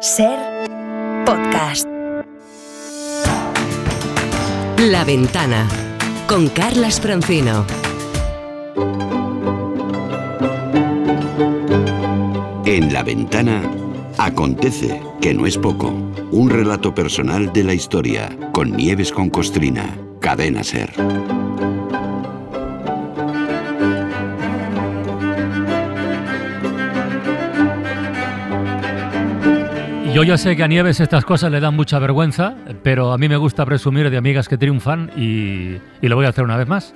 Ser podcast. La ventana con Carlas Francino. En la ventana acontece que no es poco. Un relato personal de la historia con Nieves con Costrina. Cadena Ser. Yo ya sé que a Nieves estas cosas le dan mucha vergüenza, pero a mí me gusta presumir de amigas que triunfan y, y lo voy a hacer una vez más.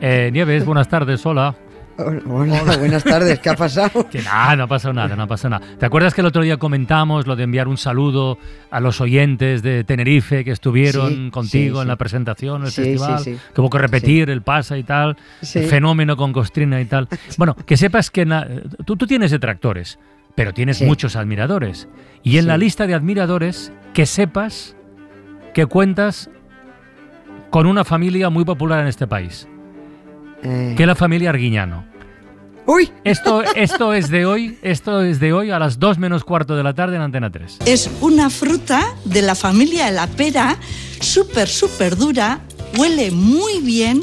Eh, Nieves, buenas tardes, hola. Hola, buenas tardes, ¿qué ha pasado? Que nada, no ha pasado nada, no ha pasado nada. ¿Te acuerdas que el otro día comentamos lo de enviar un saludo a los oyentes de Tenerife que estuvieron Sí, contigo sí, en la presentación, el Sí, festival? sí, sí. Que hubo que repetir el pasa y tal, el fenómeno con Costrina y tal. Bueno, que sepas que tú tienes detractores, pero tienes Sí. muchos admiradores. Y en la lista de admiradores, que sepas que cuentas con una familia muy popular en este país, Eh, que es la familia Arguiñano. ¡Uy! Esto, esto es de hoy, esto es de hoy a las 2 menos cuarto de la tarde en Antena 3. Es una fruta de la familia de la pera, súper, súper dura, huele muy bien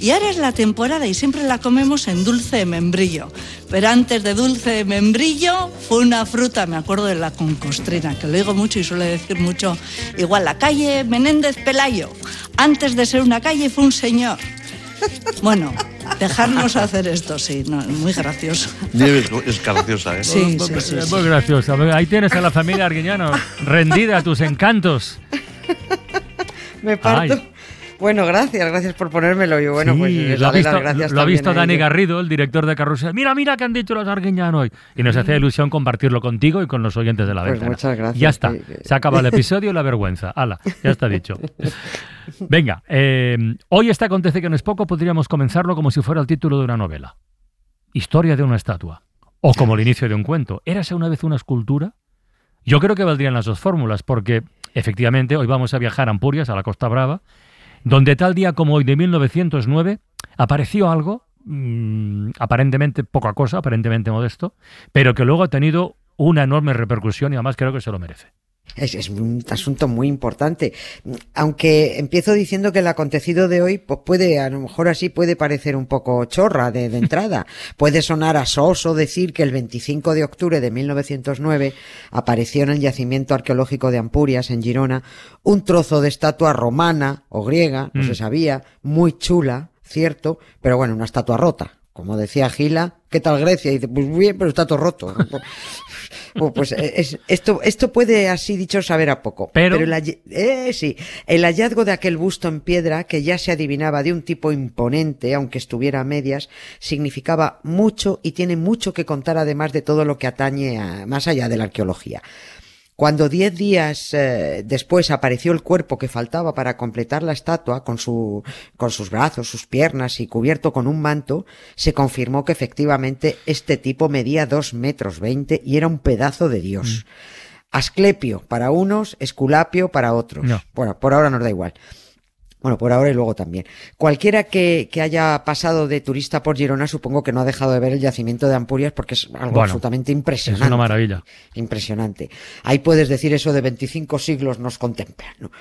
y ahora es la temporada y siempre la comemos en dulce de membrillo. Pero antes de dulce de membrillo fue una fruta, me acuerdo de la concostrina, que lo digo mucho y suele decir mucho, igual la calle Menéndez Pelayo. Antes de ser una calle fue un señor. Bueno, dejarnos hacer esto, sí, no, es muy gracioso. Nieves es graciosa, ¿eh? Sí, sí, sí. Es sí. muy graciosa. Ahí tienes a la familia Arguiñano rendida a tus encantos. Me parto. Ay. Bueno, gracias, gracias por ponérmelo. Y bueno, Sí, pues les lo ha visto, gracias lo ha visto Dani ellos. Garrido, el director de Carrusel. Mira, mira qué han dicho los Arguiñano hoy. Y nos hacía ilusión compartirlo contigo y con los oyentes de la Pues ventana. muchas gracias, Ya está. que- que- Se acaba el episodio y la vergüenza. Hala, ya está dicho. Venga, eh, hoy este acontece que no es poco, podríamos comenzarlo como si fuera el título de una novela. Historia de una estatua. O como el inicio de un cuento. ¿Érase una vez una escultura? Yo creo que valdrían las dos fórmulas, porque efectivamente hoy vamos a viajar a Ampurias, a la Costa Brava, donde tal día como hoy de 1909 apareció algo, mm, aparentemente poca cosa, aparentemente modesto, pero que luego ha tenido una enorme repercusión y además creo que se lo merece. Es, es un asunto muy importante. Aunque empiezo diciendo que el acontecido de hoy, pues puede, a lo mejor así puede parecer un poco chorra de, de entrada. puede sonar a soso decir que el 25 de octubre de 1909 apareció en el yacimiento arqueológico de Ampurias, en Girona, un trozo de estatua romana o griega, no Mm. se sabía, muy chula, cierto, pero bueno, una estatua rota. Como decía Gila, ¿qué tal Grecia? Y dice, pues bien, pero está todo roto. Pues, pues, eh, es- esto, esto puede, así dicho, saber a poco. Pero- el, eh, sí, el hallazgo de aquel busto en piedra, que ya se adivinaba de un tipo imponente, aunque estuviera a medias, significaba mucho y tiene mucho que contar además de todo lo que atañe a, más allá de la arqueología. Cuando diez días eh, después apareció el cuerpo que faltaba para completar la estatua, con, su, con sus brazos, sus piernas y cubierto con un manto, se confirmó que efectivamente este tipo medía dos metros veinte y era un pedazo de Dios. Asclepio para unos, Esculapio para otros. No. Bueno, por ahora nos da igual. Bueno, por ahora y luego también. Cualquiera que, que haya pasado de turista por Girona supongo que no ha dejado de ver el yacimiento de Ampurias porque es algo Bueno, absolutamente Es impresionante. una maravilla. Impresionante. Ahí puedes decir eso de 25 siglos nos contemplan, ¿no?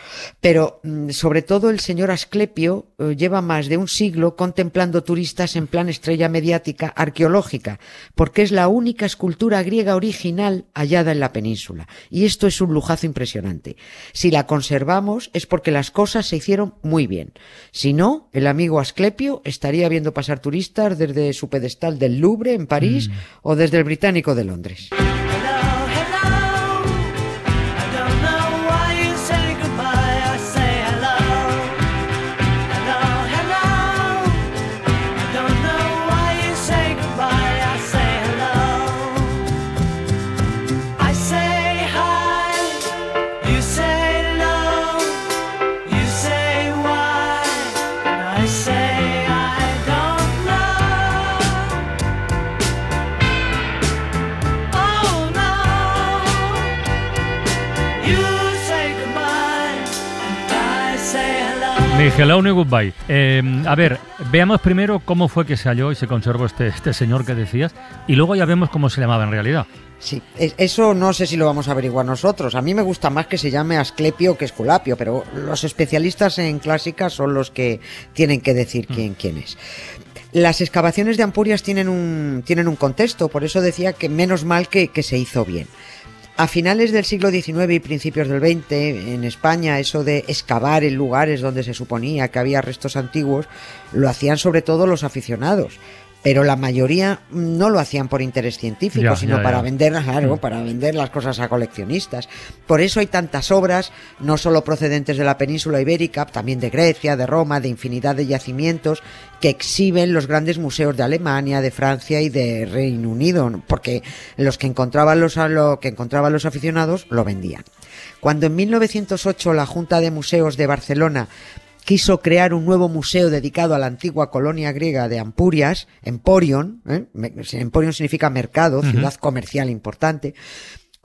Pero mm, sobre todo el señor Asclepio eh, lleva más de un siglo contemplando turistas en plan estrella mediática arqueológica, porque es la única escultura griega original hallada en la península. Y esto es un lujazo impresionante. Si la conservamos es porque las cosas se hicieron muy bien. Si no, el amigo Asclepio estaría viendo pasar turistas desde su pedestal del Louvre en París o desde el Británico de Londres. Hello. Ni goodbye. Eh, a ver, veamos primero cómo fue que se halló y se conservó este, este señor que decías, y luego ya vemos cómo se llamaba en realidad. Sí, es- eso no sé si lo vamos a averiguar nosotros. A mí me gusta más que se llame Asclepio que Esculapio, pero los especialistas en clásicas son los que tienen que decir quién, quién es. Las excavaciones de Ampurias tienen un, tienen un contexto, por eso decía que menos mal que, que se hizo bien. A finales del siglo XIX y principios del XX, en España, eso de excavar en lugares donde se suponía que había restos antiguos, lo hacían sobre todo los aficionados. Pero la mayoría no lo hacían por interés científico, Ya, sino ya, para ya. vender, claro, Mm. para vender las cosas a coleccionistas. Por eso hay tantas obras, no solo procedentes de la península ibérica, también de Grecia, de Roma, de infinidad de yacimientos, que exhiben los grandes museos de Alemania, de Francia y de Reino Unido, porque los que encontraban los, lo que encontraban los aficionados lo vendían. Cuando en 1908 la Junta de Museos de Barcelona quiso crear un nuevo museo dedicado a la antigua colonia griega de Ampurias, Emporion, ¿eh? Emporion significa mercado, ciudad comercial importante.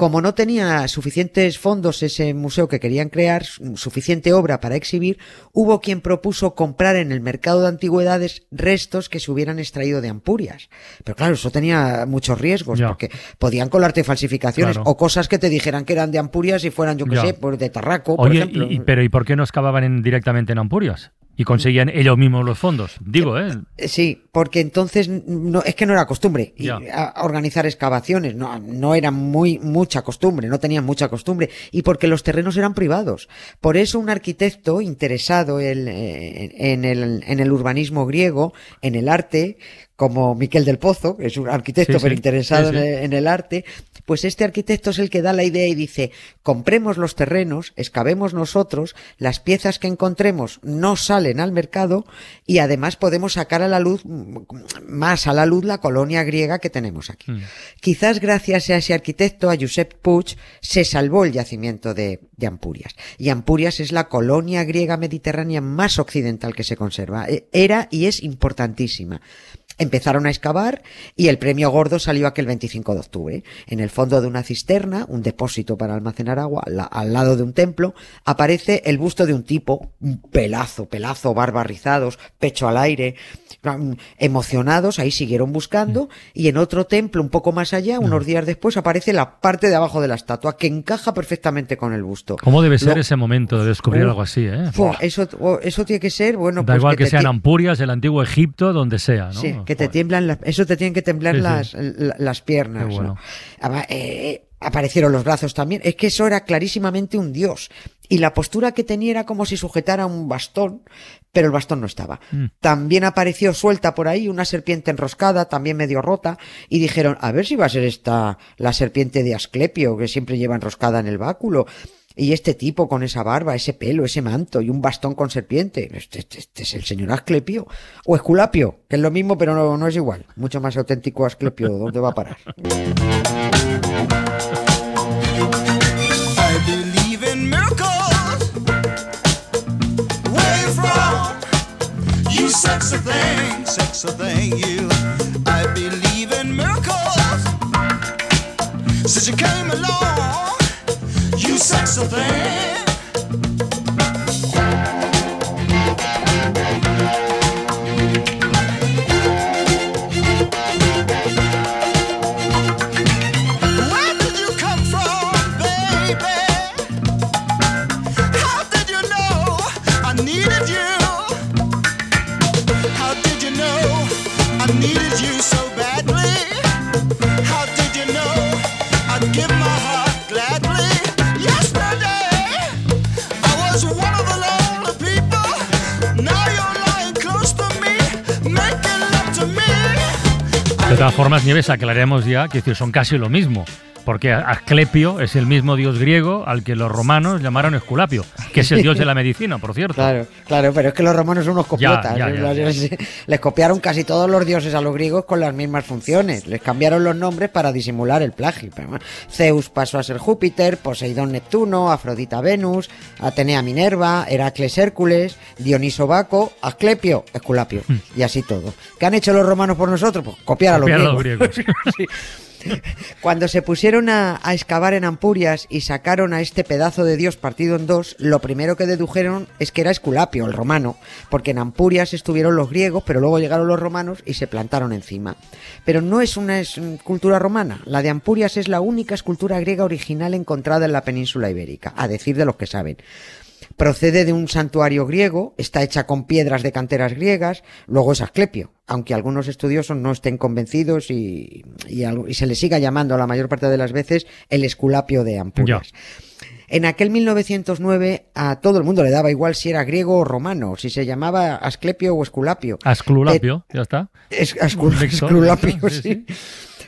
Como no tenía suficientes fondos ese museo que querían crear, su- suficiente obra para exhibir, hubo quien propuso comprar en el mercado de antigüedades restos que se hubieran extraído de Ampurias. Pero claro, eso tenía muchos riesgos, Ya. porque podían colarte falsificaciones Claro. o cosas que te dijeran que eran de Ampurias y fueran, yo qué sé, pues de Tarraco, por Oye, ejemplo. y- y- pero ¿y por qué no excavaban en- directamente en Ampurias? Y conseguían ellos mismos los fondos. Digo, ¿eh? Eh, Sí, porque entonces no, es que no era costumbre y a- a organizar excavaciones, no, no era muy mucha costumbre, no tenían mucha costumbre y porque los terrenos eran privados. Por eso un arquitecto interesado en, en- en el, en el urbanismo griego, en el arte, como Miquel del Pozo, que es un arquitecto Sí, sí. pero interesado Sí. En, el, en el arte, pues este arquitecto es el que da la idea y dice, compremos los terrenos, excavemos nosotros, las piezas que encontremos no salen al mercado y además podemos sacar a la luz, más a la luz la colonia griega que tenemos aquí. Mm. Quizás gracias a ese arquitecto, a Josep Puig, se salvó el yacimiento de, de Ampurias. Y Ampurias es la colonia griega mediterránea más occidental que se conserva. E- Era y es importantísima. Empezaron a excavar y el premio gordo salió aquel 25 de octubre. En el fondo de una cisterna, un depósito para almacenar agua, al, la- al lado de un templo, aparece el busto de un tipo, un pelazo, pelazo, barba rizados, pecho al aire, mm, emocionados, ahí siguieron buscando y en otro templo un poco más allá, unos días después, aparece la parte de abajo de la estatua que encaja perfectamente con el busto. ¿Cómo debe ser Lo- ese momento de descubrir Uf, algo así, eh? Eso, oh, eso tiene que ser, bueno, Da pues igual que, te sean Ampurias, el antiguo Egipto, donde sea, ¿no? Sí, que te tiemblan las, eso te tienen que temblar Sí, las, la- las piernas. Qué bueno. ¿no? Además, eh, aparecieron los brazos también. Es que eso era clarísimamente un dios. Y la postura que tenía era como si sujetara un bastón, pero el bastón no estaba. Mm. También apareció suelta por ahí una serpiente enroscada, también medio rota, y dijeron, a ver si va a ser esta la serpiente de Asclepio, que siempre lleva enroscada en el báculo. Y este tipo con esa barba, ese pelo, ese manto y un bastón con serpiente. Este, este- este es el señor Asclepio. O Esculapio, que es lo mismo, pero no, no es igual. Mucho más auténtico Asclepio. ¿Dónde va a parar? De todas formas, Nieves, aclaremos ya que son casi lo mismo. Porque Asclepio es el mismo dios griego al que los romanos llamaron Esculapio, que es el dios de la medicina, por cierto. Claro, claro, pero es que los romanos son unos copiotas. ya, ya, ya. Les copiaron casi todos los dioses a los griegos con las mismas funciones. Les cambiaron los nombres para disimular el plagio. Zeus pasó a ser Júpiter, Poseidón Neptuno, Afrodita Venus, Atenea Minerva, Heracles Hércules, Dioniso Baco, Asclepio, Esculapio. Y así todo. ¿Qué han hecho los romanos por nosotros? Pues copiar a los. Copiar a griegos. los griegos. Sí. Cuando se pusieron a, excavar en Ampurias y sacaron a este pedazo de Dios partido en dos, lo primero que dedujeron es que era Esculapio, el romano, porque en Ampurias estuvieron los griegos, pero luego llegaron los romanos y se plantaron encima. Pero no es una escultura romana, la de Ampurias es la única escultura griega original encontrada en la península ibérica, a decir de los que saben. Procede de un santuario griego, está hecha con piedras de canteras griegas, luego es Asclepio, aunque algunos estudiosos no estén convencidos y, y se le siga llamando la mayor parte de las veces el Esculapio de Ampurias. En aquel 1909 a todo el mundo le daba igual si era griego o romano, si se llamaba Asclepio o Esculapio. Asclulapio, ya está. Es, Ascul- sí.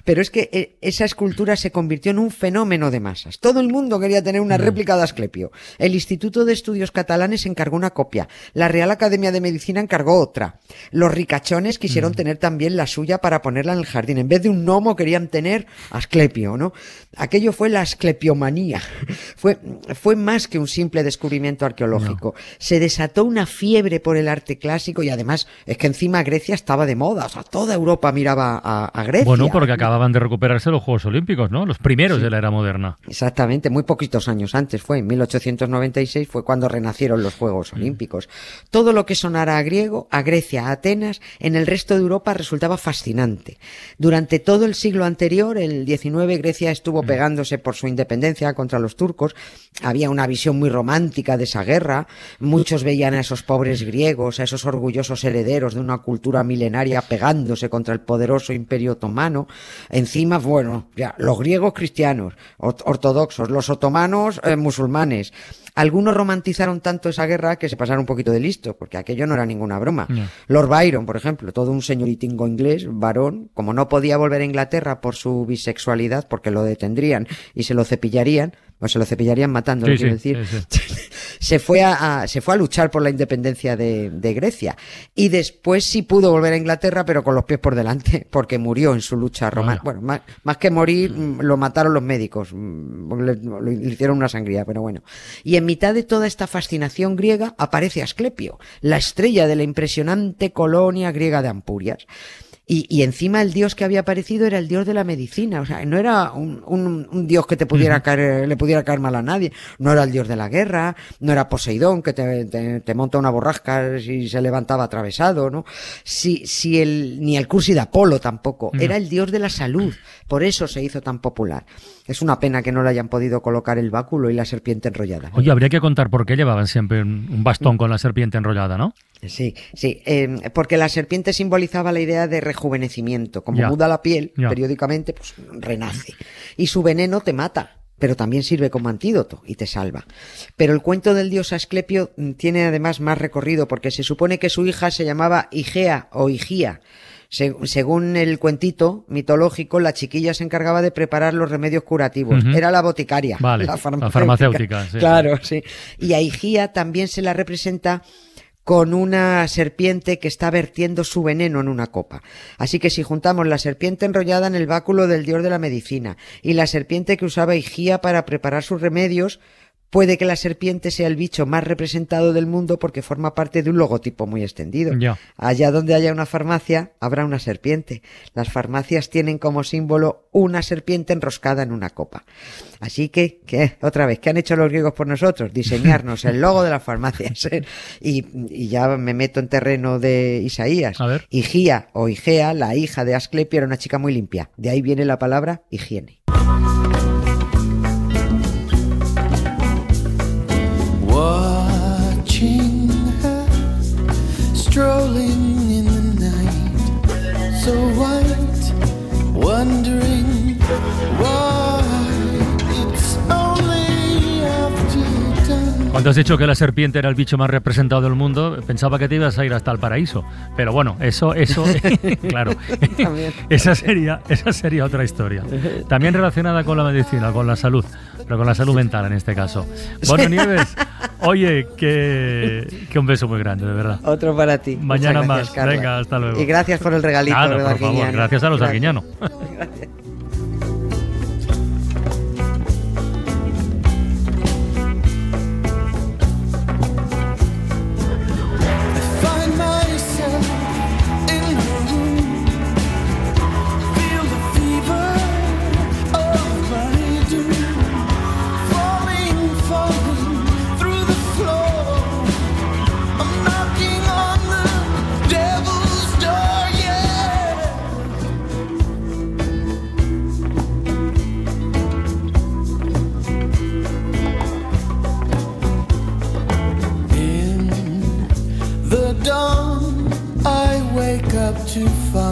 Pero es que eh, esa escultura se convirtió en un fenómeno de masas. Todo el mundo quería tener una réplica de Asclepio. El Instituto de Estudios Catalanes encargó una copia. La Real Academia de Medicina encargó otra. Los ricachones quisieron tener también la suya para ponerla en el jardín. En vez de un gnomo querían tener Asclepio, ¿no? Aquello fue la asclepiomanía. Fue, fue más que un simple descubrimiento arqueológico. Se desató una fiebre por el arte clásico y además es que encima Grecia estaba de moda. O sea, toda Europa miraba a, a Grecia. Bueno, porque acababan de recuperarse los Juegos Olímpicos, ¿no? Los primeros de la era moderna. Exactamente, muy poquitos años antes fue, en 1896 fue cuando renacieron los Juegos Olímpicos. Todo lo que sonara a griego, a Grecia, a Atenas, en el resto de Europa resultaba fascinante. Durante todo el siglo anterior, el XIX, Grecia estuvo pegándose por su independencia contra los turcos. Había una visión muy romántica de esa guerra. Muchos veían a esos pobres griegos, a esos orgullosos herederos de una cultura milenaria pegándose contra el poderoso imperio otomano. Encima, bueno, ya, los griegos cristianos, ort- ortodoxos, los otomanos eh, musulmanes. Algunos romantizaron tanto esa guerra que se pasaron un poquito de listo, porque aquello no era ninguna broma. Lord Byron, por ejemplo, todo un señoritingo inglés, varón, como no podía volver a Inglaterra por su bisexualidad, porque lo detendrían y se lo cepillarían, o se lo cepillarían matándolo, Sí, quiero sí, decir, sí, se fue a, a- se fue a luchar por la independencia de, de Grecia. Y después sí pudo volver a Inglaterra pero con los pies por delante porque murió en su lucha romana. Bueno más, más que morir mm, lo mataron los médicos mm, le hicieron una sangría pero bueno. Y en mitad de toda esta fascinación griega aparece Asclepio la estrella de la impresionante colonia griega de Ampurias y, y encima el dios que había aparecido era el dios de la medicina, o sea, no era un, un- un dios que te pudiera caer, le pudiera caer mal a nadie, no era el dios de la guerra, no era Poseidón que te, te- te monta una borrasca si se levantaba atravesado, ¿no? Si, si el, ni el cursi de Apolo tampoco, era el dios de la salud, por eso se hizo tan popular. Es una pena que no le hayan podido colocar el báculo y la serpiente enrollada. Oye, habría que contar por qué llevaban siempre un un bastón con la serpiente enrollada, ¿no? Sí, sí, eh, porque la serpiente simbolizaba la idea de rejuvenecimiento. Como Ya. muda la piel Ya. periódicamente, pues renace. Y su veneno te mata, pero también sirve como antídoto y te salva. Pero el cuento del dios Asclepio mm, tiene además más recorrido, porque se supone que su hija se llamaba Igea o Igía. Se- según el cuentito mitológico, la chiquilla se encargaba de preparar los remedios curativos. Era la boticaria. Vale, la la farmacéutica. farmacéutica, sí. Claro, sí. Y a Igía también se la representa con una serpiente que está vertiendo su veneno en una copa. Así que si juntamos la serpiente enrollada en el báculo del dios de la medicina y la serpiente que usaba Igía para preparar sus remedios, puede que la serpiente sea el bicho más representado del mundo porque forma parte de un logotipo muy extendido. Allá donde haya una farmacia, habrá una serpiente. Las farmacias tienen como símbolo una serpiente enroscada en una copa. Así que, ¿qué? Otra vez, ¿qué han hecho los griegos por nosotros? Diseñarnos el logo de las farmacias. Y, y ya me meto en terreno de Isaías. A ver. Igía o Igea, la hija de Asclepio, era una chica muy limpia. De ahí viene la palabra higiene. So white, wondering why Cuando has dicho que la serpiente era el bicho más representado del mundo, pensaba que te ibas a ir hasta el paraíso. Pero bueno, eso, eso, claro, También. esa sería, esa sería otra historia. También relacionada con la medicina, con la salud, pero con la salud mental en este caso. Bueno, Nieves, oye, que, que un beso muy grande, de verdad. Otro para ti. Mañana gracias, más. Carla. Venga, hasta luego. Y gracias por el regalito, ¿verdad, por favor, gracias a los Gracias. arguiñanos. to find